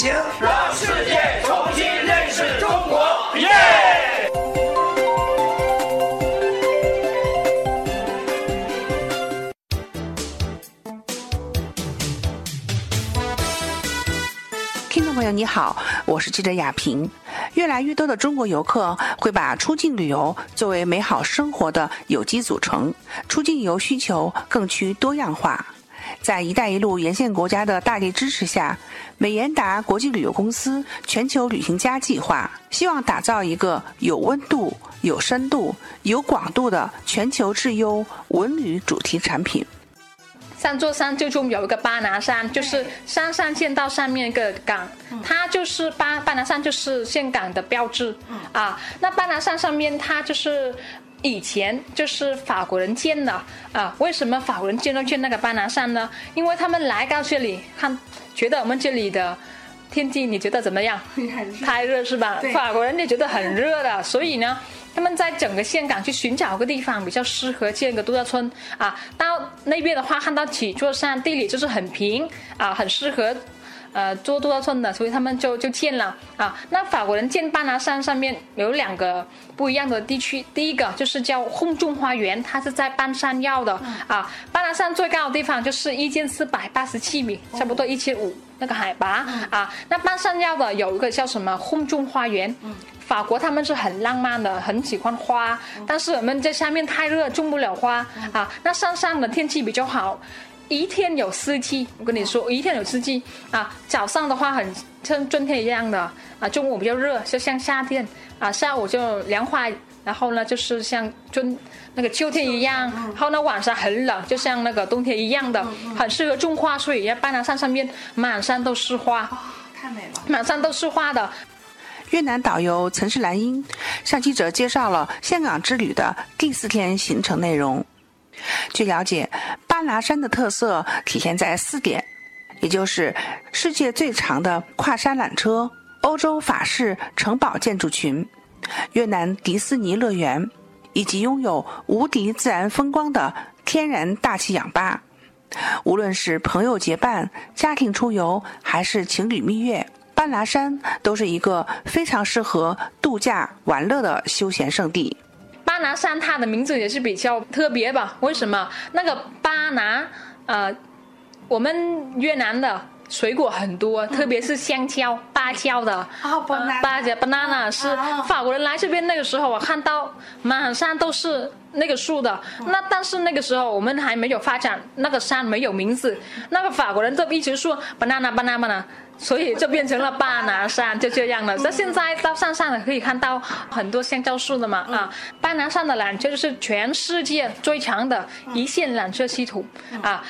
行，让世界重新认识中国。耶！听众朋友，你好，我是记者雅萍。越来越多的中国游客会把出境旅游作为美好生活的有机组成，出境游需求更趋多样化。在“一带一路”沿线国家的大力支持下，美延达国际旅游公司全球旅行家计划希望打造一个有温度、有深度、有广度的全球质优文旅主题产品。三座山最终有一个巴拿山，就是山上见到上面一个港，它就是巴巴拿山就是岘港的标志啊。那巴拿山上面它就是以前就是法国人建的啊。为什么法国人建都建那个巴拿山呢？因为他们来到这里看，觉得我们这里的天气你觉得怎么样？太热是吧？法国人就觉得很热的，所以呢。他们在整个香港去寻找个地方比较适合建个度假村啊，到那边的话看到几座山，地理就是很平啊，很适合，呃，做多少寸的，所以他们就就建了啊。那法国人建巴拿山上面有两个不一样的地区，第一个就是叫空中花园，它是在半山腰的啊。巴拿山最高的地方就是一千四百八十七米，差不多一千五那个海拔啊。那半山腰的有一个叫什么空中花园。法国他们是很浪漫的，很喜欢花，但是我们在下面太热，种不了花啊。那山上的天气比较好，一天有四季。我跟你说，一天有四季啊。早上的话很像春天一样的啊，中午比较热，就像夏天啊。下午就凉快，然后呢就是像春那个秋天一样。然后呢晚上很冷，就像那个冬天一样的，很适合种花。所以要搬到山上面满山都是花，太美了，满山都是花的。越南导游陈世兰英向记者介绍了香港之旅的第四天行程内容。据了解，巴拿山的特色体现在四点，也就是世界最长的跨山缆车、欧洲法式城堡建筑群、越南迪士尼乐园，以及拥有无敌自然风光的天然大气氧吧。无论是朋友结伴、家庭出游，还是情侣蜜月。巴拿山都是一个非常适合度假玩乐的休闲胜地。巴拿山它的名字也是比较特别吧？为什么？那个巴拿，呃，我们越南的水果很多，特别是香蕉、芭蕉的。啊，banana。芭蕉，banana 是法国人来这边那个时候，我看到满山都是那个树的。那但是那个时候我们还没有发展，那个山没有名字。那个法国人就一直说 banana，banana。所以就变成了巴拿山，就这样了。那现在到山上可以看到很多香蕉树的嘛啊。巴拿山的缆车就是全世界最长的一线缆车系统啊，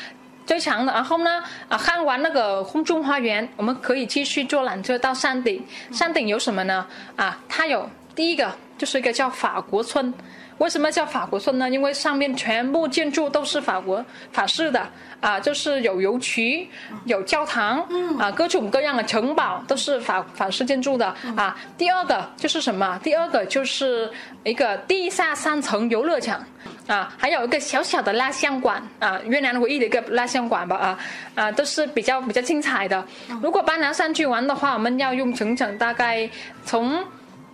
最长的。然后呢啊，看完那个空中花园，我们可以继续坐缆车到山顶。山顶有什么呢？啊，它有第一个就是一个叫法国村。为什么叫法国村呢？因为上面全部建筑都是法国法式的啊，就是有邮局、有教堂，啊，各种各样的城堡都是法法式建筑的啊。第二个就是什么？第二个就是一个地下三层游乐场啊，还有一个小小的蜡像馆啊，越南唯一的一个蜡像馆吧啊啊，都是比较比较精彩的。如果搬南山去玩的话，我们要用整整大概从。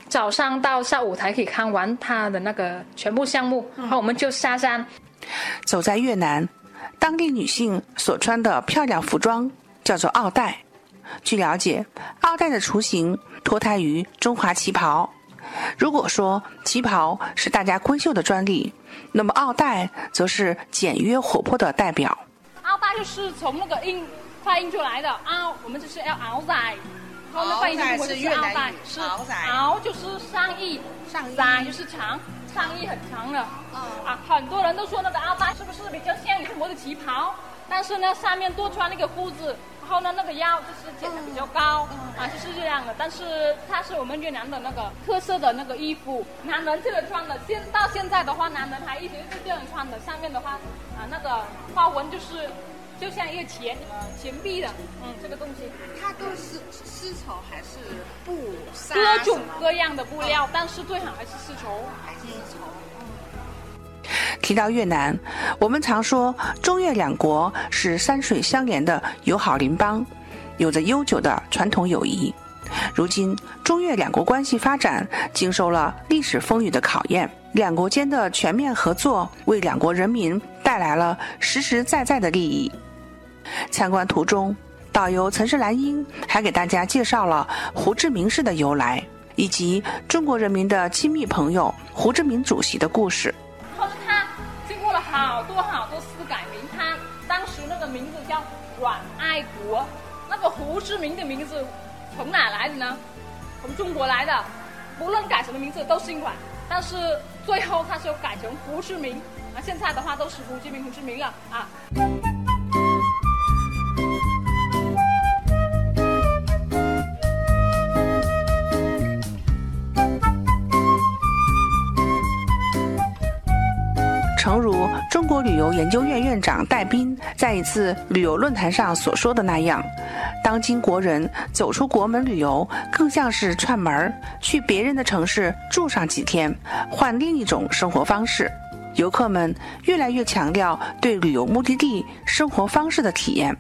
早上到下午才可以看完它的那个全部项目，然后我们就下山。走在越南，当地女性所穿的漂亮服装叫做奥黛。据了解，奥黛的雏形脱胎于中华旗袍。如果说旗袍是大家闺秀的专利，那么奥黛则是简约活泼的代表。奥黛就是从那个印发音出来的啊，我们就是要熬仔。奥黛是越南语，是敖就是上衣，仔就是长，上衣很长的。啊，很多人都说那个奥黛是不是比较像中国的旗袍？但是呢，上面多穿那个裤子，然后呢，那个腰就是剪的比较高，啊，就是这样的。但是它是我们越南的那个特色的那个衣服，男人这个穿的，现到现在的话，男人还一直是这样穿的。上面的话，啊，那个花纹就是。就像一个钱，呃，钱币的，嗯，这个东西，它都是丝绸还是布？各种各样的布料，但是最好还是丝绸，还是丝绸。提到越南，我们常说中越两国是山水相连的友好邻邦，有着悠久的传统友谊。如今，中越两国关系发展经受了历史风雨的考验，两国间的全面合作为两国人民带来了实实在在的利益。参观途中，导游岑氏兰英还给大家介绍了胡志明市的由来，以及中国人民的亲密朋友胡志明主席的故事。后面他经过了好多好多次改名，他当时那个名字叫阮爱国，那个胡志明的名字从哪来的呢？从中国来的，无论改什么名字都姓阮，但是最后他就改成胡志明，啊，现在的话都是胡志明、胡志明了啊。旅游研究院院长戴斌在一次旅游论坛上所说的那样，当今国人走出国门旅游，更像是串门儿，去别人的城市住上几天，换另一种生活方式。游客们越来越强调对旅游目的地生活方式的体验，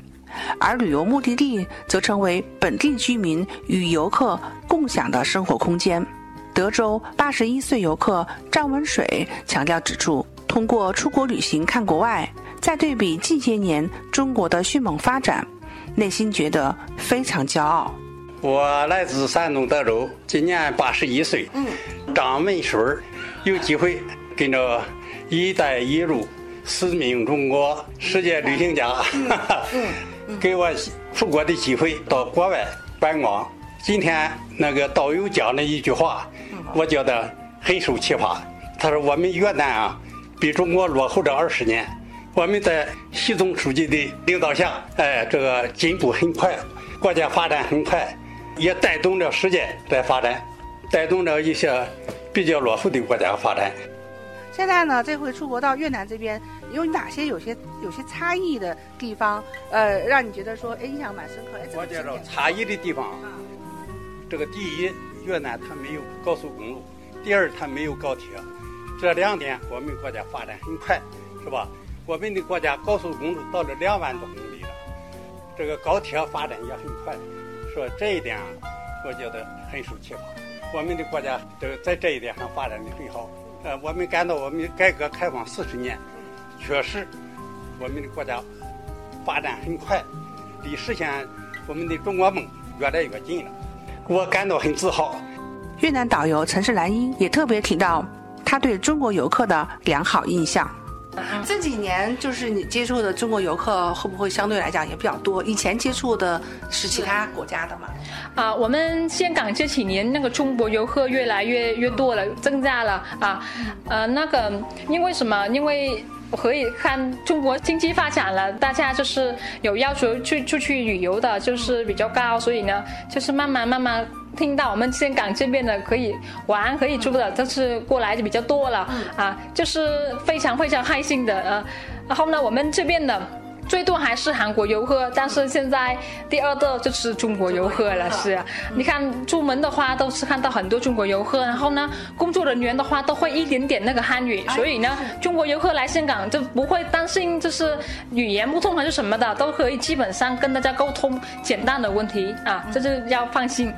而旅游目的地则成为本地居民与游客共享的生活空间。德州八十一岁游客张文水强调指出。通过出国旅行看国外，再对比近些年中国的迅猛发展，内心觉得非常骄傲。我来自山东德州，今年八十一岁。嗯，张文水有机会跟着“一带一路”使命中国世界旅行家，给我出国的机会到国外观光。今天那个导游讲了一句话，我觉得很受启发。他说：“我们越南啊。”比中国落后这二十年，我们在习总书记的领导下，哎，这个进步很快，国家发展很快，也带动着世界在发展，带动着一些比较落后的国家发展。现在呢，这回出国到越南这边，有哪些有些有些差异的地方？呃，让你觉得说，哎，印象蛮深刻。哎，我觉着差异的地方，这个第一，越南它没有高速公路；第二，它没有高铁。这两点，我们国家发展很快，是吧？我们的国家高速公路到了两万多公里了，这个高铁发展也很快，说这一点，我觉得很受启发。我们的国家这个在这一点上发展的很好。呃，我们感到我们改革开放四十年，确实我们的国家发展很快，离实现我们的中国梦越来越近了，我感到很自豪。越南导游陈世兰英也特别提到。他对中国游客的良好印象，这几年就是你接触的中国游客会不会相对来讲也比较多？以前接触的是其他国家的吗？啊，我们香港这几年那个中国游客越来越越多了，增加了啊，呃，那个因为什么？因为可以看中国经济发展了，大家就是有要求去出去旅游的，就是比较高，所以呢，就是慢慢慢慢。听到我们香港这边的可以玩可以住的，就是过来就比较多了啊，就是非常非常开心的呃。然后呢，我们这边的最多还是韩国游客，但是现在第二个就是中国游客了。是啊，你看出门的话都是看到很多中国游客，然后呢，工作人员的话都会一点点那个汉语，所以呢，中国游客来香港就不会担心就是语言不通还是什么的，都可以基本上跟大家沟通简单的问题啊，这是要放心。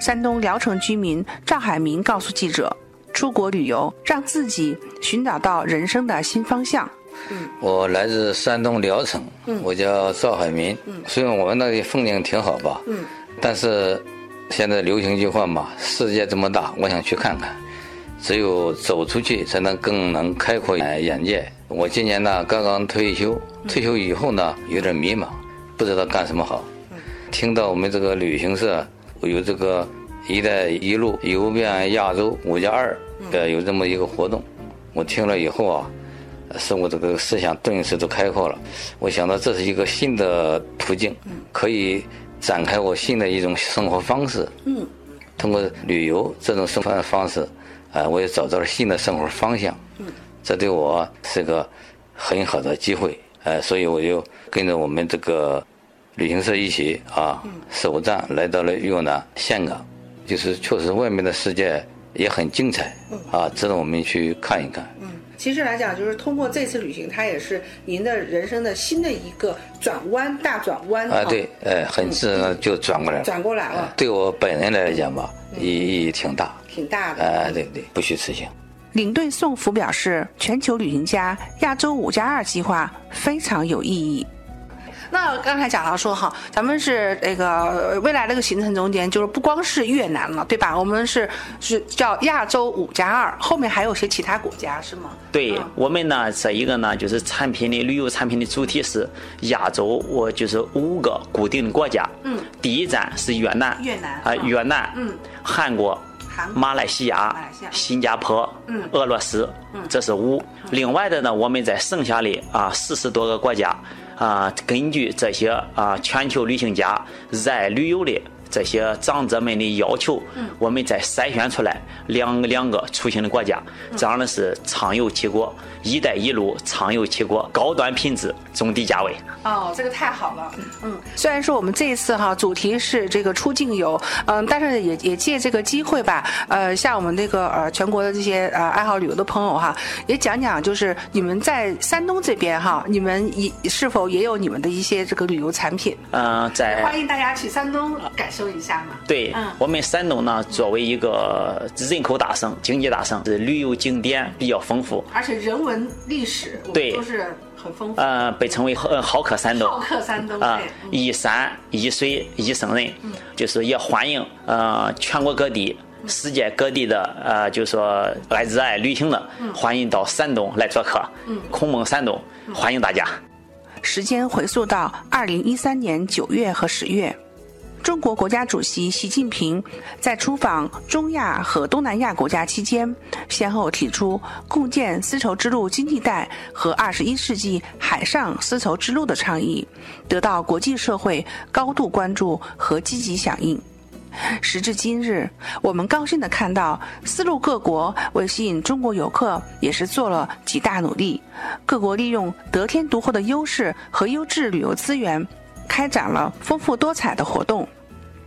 山东聊城居民赵海明告诉记者：“出国旅游让自己寻找到人生的新方向。”我来自山东聊城，我叫赵海明。虽然我们那里风景挺好吧，但是现在流行一句话嘛：“世界这么大，我想去看看。”只有走出去，才能更能开阔眼界。我今年呢刚刚退休，退休以后呢有点迷茫，不知道干什么好。听到我们这个旅行社。有这个“一带一路”游遍亚洲五加二的有这么一个活动，我听了以后啊，使我这个思想顿时都开阔了。我想到这是一个新的途径，可以展开我新的一种生活方式。嗯，通过旅游这种生活方式，啊，我也找到了新的生活方向。嗯，这对我是个很好的机会。哎，所以我就跟着我们这个。旅行社一起啊，首站来到了越南岘港，就是确实外面的世界也很精彩啊，值得我们去看一看。其实来讲，就是通过这次旅行，它也是您的人生的新的一个转弯，大转弯啊，对，哎，很自然就转过来了。转过来了哎对我本人来讲吧，意意义挺大。挺大的。哎，对对，不虚此行。领队宋福表示，全球旅行家亚洲五加二计划非常有意义。那刚才讲到说哈，咱们是那个呃未来这个行程中间，就是不光是越南了，对吧？我们是是叫亚洲五加二，后面还有些其他国家是吗？对嗯。我们呢，这一个呢，就是产品的旅游产品的主题是亚洲，我就是五个固定的国家。嗯，第一站是越南，越南啊，嗯越南，嗯，韩国、韩国。马来西亚马来西亚、新加坡、嗯。俄罗斯，这是五。另外的呢，我们在剩下的啊四十多个国家啊，根据这些啊全球旅行家热爱旅游的这些长者们的要求，我们再筛选出来两两个出行的国家，这样的是畅游七国，一带一路畅游七国，高端品质，中低价位。哦，这个太好了。嗯，虽然说我们这一次哈主题是这个出境游，嗯，但是也也借这个机会吧，呃，像我们这个呃全国的这些呃爱好旅游的朋友哈，也讲讲就是你们在山东这边哈，你们也是否也有你们的一些这个旅游产品？嗯、在欢迎大家去山东感受一下嘛。对、嗯我们山东呢，作为一个人口大省、经济大省，是旅游景点比较丰富，而且人文历史对都是很丰富。呃，被称为呃好客山东。好客山东啊一山一水一生人，就是也欢迎呃全国各地。世界各地的呃，就说爱热爱旅行的，嗯欢迎到山东来做客。嗯孔孟山东，欢迎大家。时间回溯到二零一三年九月和十月，中国国家主席习近平在出访中亚和东南亚国家期间，先后提出共建丝绸之路经济带和二十一世纪海上丝绸之路的倡议，得到国际社会高度关注和积极响应。时至今日，我们高兴地看到，丝路各国为吸引中国游客，也是做了极大努力。各国利用得天独厚的优势和优质旅游资源，开展了丰富多彩的活动。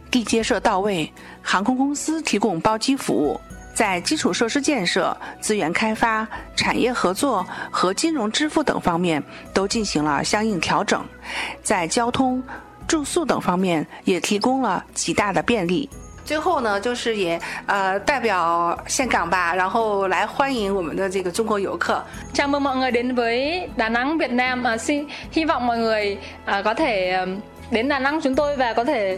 地接社到位，航空公司提供包机服务，在基础设施建设、资源开发、产业合作和金融支付等方面都进行了相应调整，在交通、住宿等方面也提供了极大的便利。最后呢，就是也呃代表岘港吧，然后来欢迎我们的这个中国游客。Chào mừng mọi người đến với Đà Nẵng Việt Nam. À, xin hy vọng mọi người à, có thể đến Đà Nẵng chúng tôi và có thể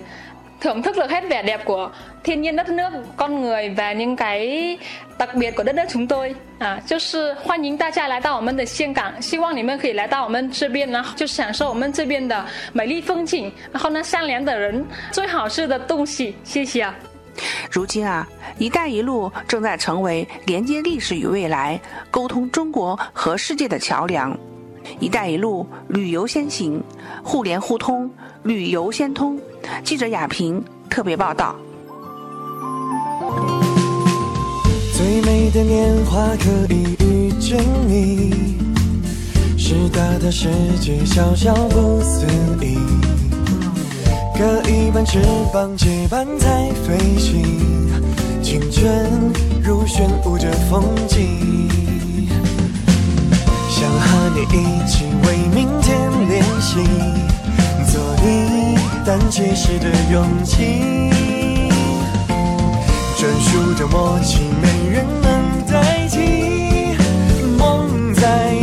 thưởng thức được hết vẻ đẹp của thiên nhiên đất nước, con người và những cái đặc biệt của đất nước chúng tôi 啊，就是欢迎大家来到我们的岘港，希望你们可以来到我们这边，然后就享受我们这边的美丽风景，然后呢善良的人，最好吃的东西。谢谢啊。如今啊，“一带一路”正在成为连接历史与未来、沟通中国和世界的桥梁。“一带一路”旅游先行，互联互通，旅游先通。记者亚平特别报道。最美的年华可以遇见你，是大的世界小小不思议。各一半翅膀结伴在飞行，青春如旋舞着风景。想和你一起一旦结实的勇气。专属的默契，没人能代替。梦在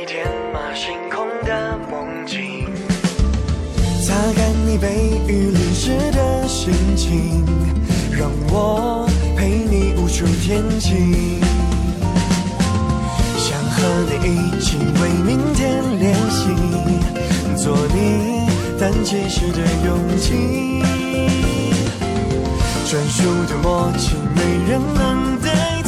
你天马行空的梦境，擦干你被雨淋湿的心情，让我陪你无数天晴。想和你一起为明天练习，做你胆怯时的勇气。专属的默契，没人能代替。